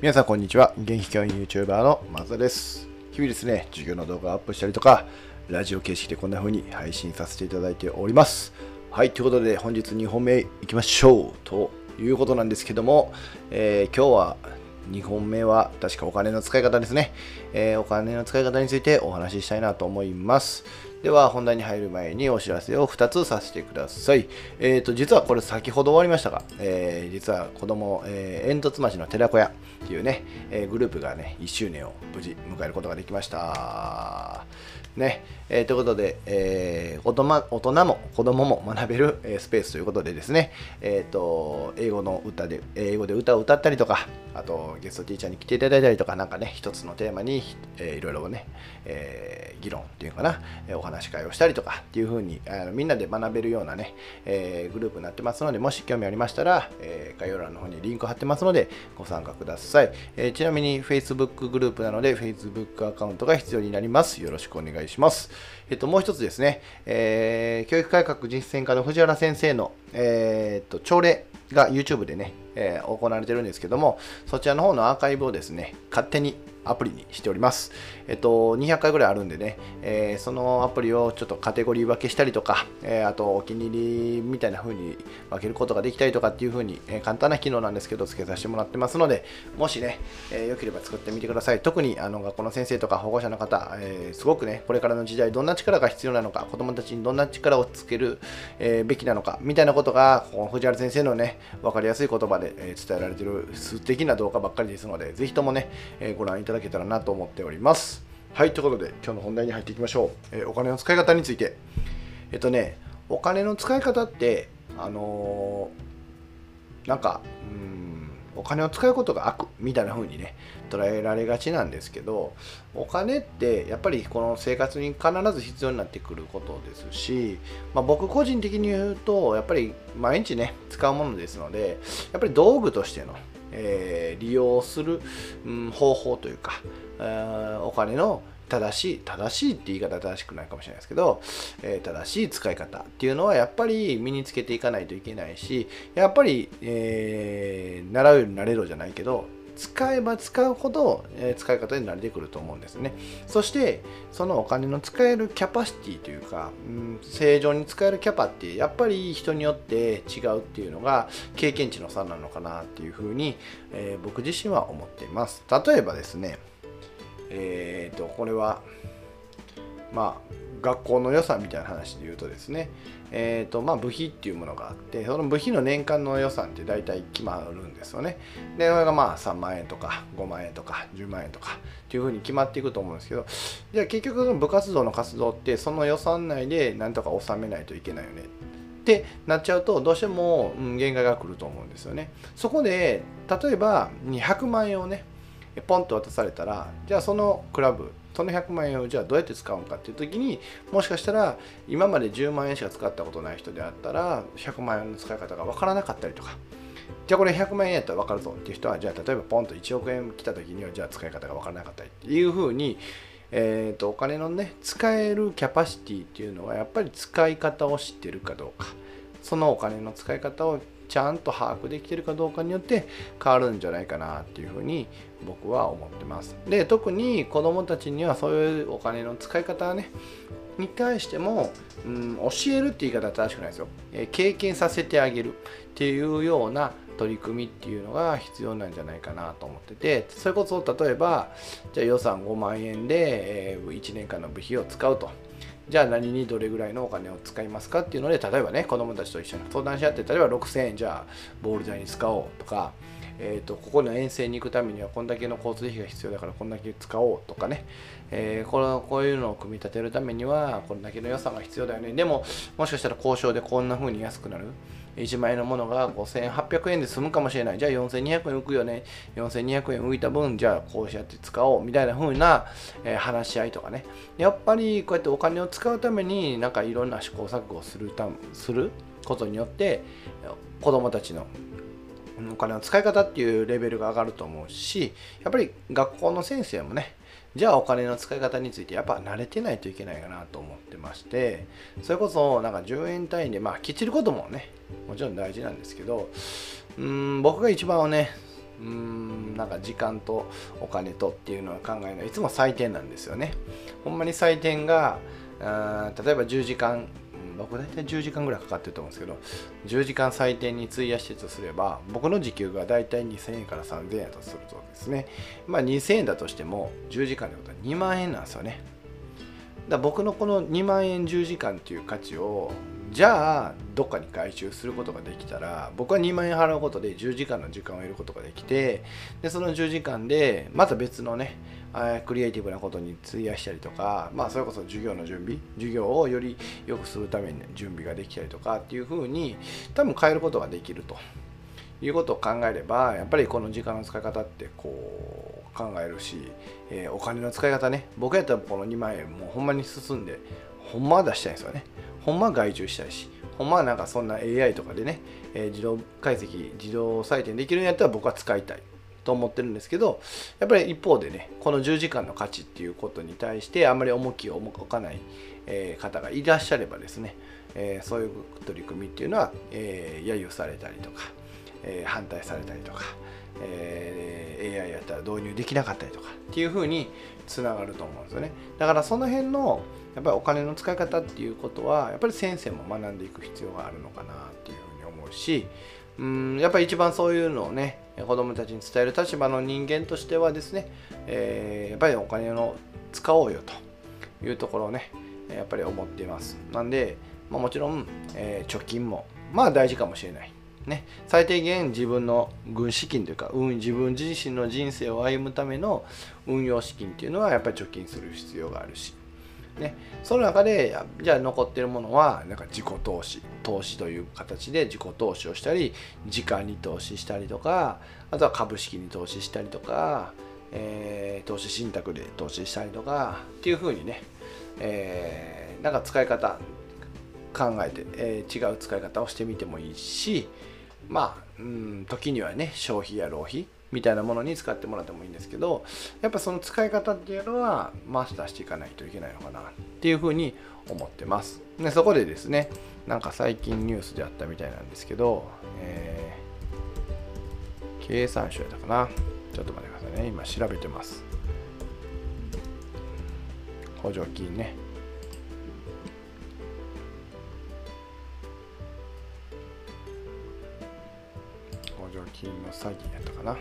皆さんこんにちは。元気教員 YouTuber のマザです。日々ですね、授業の動画をアップしたりとか、ラジオ形式でこんな風に配信させていただいております。はい、ということで本日2本目いきましょうということなんですけども、えー今日は2本目は確かお金の使い方ですね、えーお金の使い方についてお話ししたいなと思います。では本題に入る前にお知らせを2つさせてください。えっ、と、実はこれ先ほど終わりましたが、えー実は子供、えー煙突町の寺子屋っていうね、えグループがね、1周年を無事迎えることができました。ね、えーということで、えー大人大人も子供も学べる、えースペースということでですね、えー、と英語の歌で英語で歌を歌ったりとかあとゲストティーチャーに来ていただいたりとかなんかね一つのテーマに、えーいろいろね、えー議論っていうかな、えーお話し会をしたりとかっていう風にあのみんなで学べるようなね、えーグループになってますのでもし興味ありましたら、えー概要欄の方にリンク貼ってますのでご参加ください、えーちなみに Facebook グループなので Facebook アカウントが必要になります。よろしくお願いします。えっと、もう一つですね、えー教育改革実践家の藤原先生の、えーっと朝礼が YouTube でね、えー行われてるんですけども、そちらの方のアーカイブをですね、勝手にアプリにしております。えっと、200回ぐらいあるんでね、えーそのアプリをちょっとカテゴリー分けしたりとか、えーあとお気に入りみたいな風に分けることができたりとかっていう風に、えー簡単な機能なんですけど、付けさせてもらってますので、もしね、えーよければ作ってみてください。特にあの学校の先生とか保護者の方、えすごくね、これからの時代、どんな力が必要なのか、子供たちにどんな力をつける、えべきなのか、みたいなことが、この藤原先生のね、分かりやすい言葉で、伝えられている素敵な動画ばっかりですので、ぜひともね、ご覧いただけたらなと思っております。はい、ということで、今日の本題に入っていきましょう。お金の使い方について。えっとね、お金の使い方って、あのーなんか、うん、お金を使うことが悪みたいな風にね、捉えられがちなんですけど、お金ってやっぱりこの生活に必ず必要になってくることですし、まあ、僕個人的に言うと、やっぱり毎日ね、使うものですので、やっぱり道具としての、えー利用する、うん方法というか、えーお金の正しい正しいって言い方は正しくないかもしれないですけど、えー正しい使い方っていうのはやっぱり身につけていかないといけないしやっぱり、えー習うようになれろじゃないけど使えば使うほど、え使い方に慣れてくると思うんですね。そしてそのお金の使えるキャパシティというか、うん、正常に使えるキャパってやっぱり人によって違うっていうのが経験値の差なのかなっていうふうに、えー僕自身は思っています。例えばですねえー、とこれはまあ学校の予算みたいな話で言うとですね、えーとまあ、部費っていうものがあってその部費の年間の予算って大体決まるんですよね。でそれがまあ3万円とか5万円とか10万円とかっていうふうに決まっていくと思うんですけどじゃあ結局の部活動の活動ってその予算内でなんとか収めないといけないよねってなっちゃうとどうしても、限界が来ると思うんですよね。そこで例えば200万円をねポンと渡されたらじゃあそのクラブその100万円をじゃあどうやって使うのかっていう時にもしかしたら今まで10万円しか使ったことない人であったら100万円の使い方が分からなかったりとかじゃあこれ100万円やったら分かるぞっていう人はじゃあ例えばポンと1億円来た時にはじゃあ使い方が分からなかったりっていうふうにえー、とお金のね使えるキャパシティっていうのはやっぱり使い方を知ってるかどうか。そのお金の使い方をちゃんと把握できてるかどうかによって変わるんじゃないかなっていうふうに僕は思ってます。で特に子どもたちにはそういうお金の使い方ねに対しても、うん、教えるって言い方は正しくないですよ、え経験させてあげるっていうような取り組みっていうのが必要なんじゃないかなと思っててそれこそ例えばじゃあ予算5万円で、え1年間の部費を使うとじゃあ何にどれぐらいのお金を使いますかっていうので例えばね子どもたちと一緒に相談し合って例えば6000円じゃあボール代に使おうとかえー、とここの遠征に行くためにはこんだけの交通費が必要だからこんだけ使おうとかね、えーこのこういうのを組み立てるためにはこんだけの予算が必要だよね。でももしかしたら交渉でこんな風に安くなる。1万円のものが5800円で済むかもしれない。じゃあ4200円浮くよね。4200円浮いた分じゃあこうやって使おうみたいな風な、えー話し合いとかね。やっぱりこうやってお金を使うためになんかいろんな試行錯誤するたすることによって子供たちのお金の使い方っていうレベルが上がると思うしやっぱり学校の先生もねじゃあお金の使い方についてやっぱ慣れてないといけないかなと思ってましてそれこそなんか10円単位でまあきっちりこともねもちろん大事なんですけどうん僕が一番ねうーんなんか時間とお金とっていうのは考えるのはいつも採点なんですよね。ほんまに採点があ例えば10時間僕大体10時間ぐらいかかってると思うんですけど10時間採点に費やしてとすれば僕の時給が大体2000円から3000円だとするとですね。まあ2000円だとしても10時間ってことは2万円なんですよね。だ僕のこの2万円10時間っていう価値をじゃあどっかに回収することができたら僕は2万円払うことで10時間の時間を得ることができてでその10時間でまた別のねクリエイティブなことに費やしたりとかまあそれこそ授業の準備授業をより良くするために準備ができたりとかっていうふうに多分変えることができると。いうことを考えればやっぱりこの時間の使い方ってこう考えるし、えー、お金の使い方ね。僕やったらこの2万円もうほんまに進んでほんまは出したいんですよね。ほんまは外注したいしほんまはなんかそんな AI とかでね、えー、自動解析自動採点できるんやったら僕は使いたい。と思ってるんですけどやっぱり一方でねこの10時間の価値っていうことに対してあんまり重きを置かない、え、方がいらっしゃればですね、え、そういう取り組みっていうのは、え、揶揄されたりとか、え反対されたりとか、え AI やったら導入できなかったりとかっていうふうにつながると思うんですよね。だからその辺のやっぱりお金の使い方っていうことはやっぱり先生も学んでいく必要があるのかなっていうふうに思うしうんやっぱり一番そういうのをね子どもたちに伝える立場の人間としてはですね、えー、やっぱりお金を使おうよというところをねやっぱり思っています。なんで、まあ、もちろん、えー、貯金もまあ大事かもしれない。ね、最低限自分の軍資金というか、うん、自分自身の人生を歩むための運用資金っていうのはやっぱり貯金する必要があるし、ね、その中でじゃあ残ってるものはなんか自己投資投資という形で自己投資をしたり時間に投資したりとかあとは株式に投資したりとか、えー、投資信託で投資したりとかっていうふうにね、えー、なんか使い方考えて、えー、違う使い方をしてみてもいいしまあ、うん、時にはね消費や浪費みたいなものに使ってもらってもいいんですけどやっぱその使い方っていうのはマスターしていかないといけないのかなっていうふうに思ってます。でそこでですねなんか最近ニュースであったみたいなんですけど、えー、経産省やったかな。ちょっと待ってくださいね。今調べてます。補助金ね。の詐欺やったかな。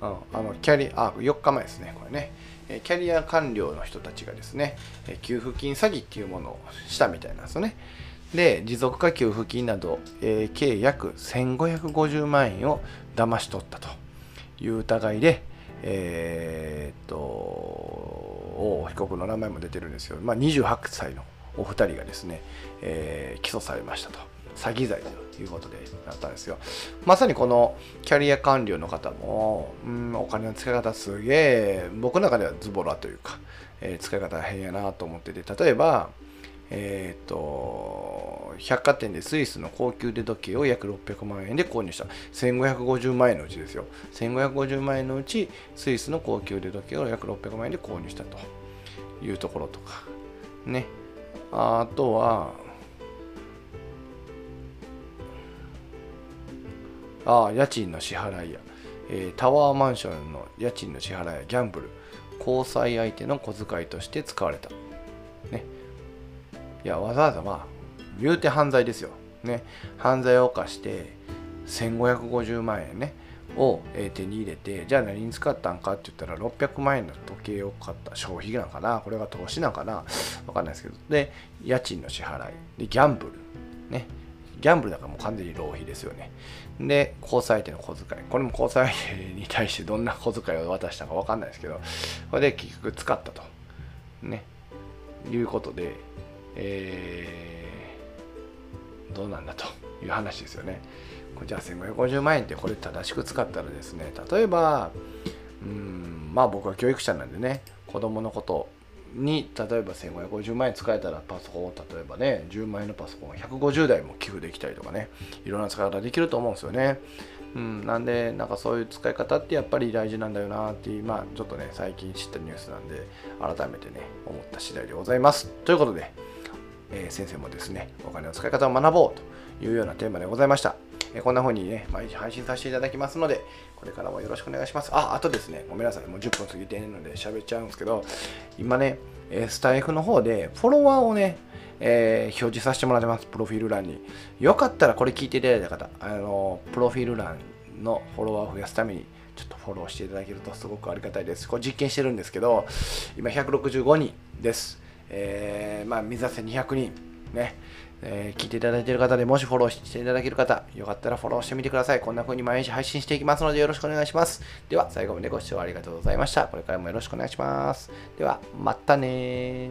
あのキャリあ4日前ですねこれね。キャリア官僚の人たちがですね給付金詐欺っていうものをしたみたいなんですよね。で持続化給付金など、えー、計約1550万円を騙し取ったと。いう疑いでえー、っと被告の名前も出てるんですけど、まあ、28歳のお二人がですね、えー、起訴されましたと。詐欺罪ということでなったんですよ。まさにこのキャリア官僚の方も、うん、お金の使い方すげえ、僕の中ではズボラというか、えー、使い方変やなと思ってて、例えば、えっ、ー、と、百貨店でスイスの高級腕時計を約600万円で購入した。1550万円のうちですよ。1550万円のうち、スイスの高級腕時計を約600万円で購入したというところとか、ね。あとは、あ、家賃の支払いや、えー、タワーマンションの家賃の支払いやギャンブル、交際相手の小遣いとして使われた。ね。いや、わざわざまあ、言うて犯罪ですよ。ね。犯罪を犯して、1550万円ね。を手に入れてじゃあ何に使ったんかって言ったら600万円の時計を買った。消費なんかな？これが投資なんかな？わかんないですけど。で家賃の支払い。でギャンブル。ね。ギャンブルだからもう完全に浪費ですよね。で交際相手の小遣い。これも交際相手に対してどんな小遣いを渡したかわかんないですけど。これで結局使ったと。ね。いうことでえー、どうなんだという話ですよね。じゃあ1550万円ってこれ正しく使ったらですね例えばうんまあ僕は教育者なんでね子供のことに例えば1550万円使えたらパソコンを例えばね10万円のパソコンを150台も寄付できたりとかねいろんな使い方できると思うんですよね。うん、なんでなんかそういう使い方ってやっぱり大事なんだよなっていうまあちょっとね最近知ったニュースなんで改めてね思った次第でございます。ということでえー、先生もですね、お金の使い方を学ぼうというようなテーマでございました。え、こんな風にね、毎日配信させていただきますので、これからもよろしくお願いします。あ、あとですね、ごめんなさい、もう10分過ぎてるので喋っちゃうんですけど、今ね、えスタイフの方でフォロワーをね、えー、表示させてもらってます、プロフィール欄に。よかったらこれ聞いていただいた方、あのプロフィール欄のフォロワーを増やすために、ちょっとフォローしていただけるとすごくありがたいです。これ実験してるんですけど、今165人です。えー、まあ、目指せ200人。ね。えー、聞いていただいている方でもしフォローしていただける方、よかったらフォローしてみてください。こんな風に毎日配信していきますのでよろしくお願いします。では、最後までご視聴ありがとうございました。これからもよろしくお願いします。では、またね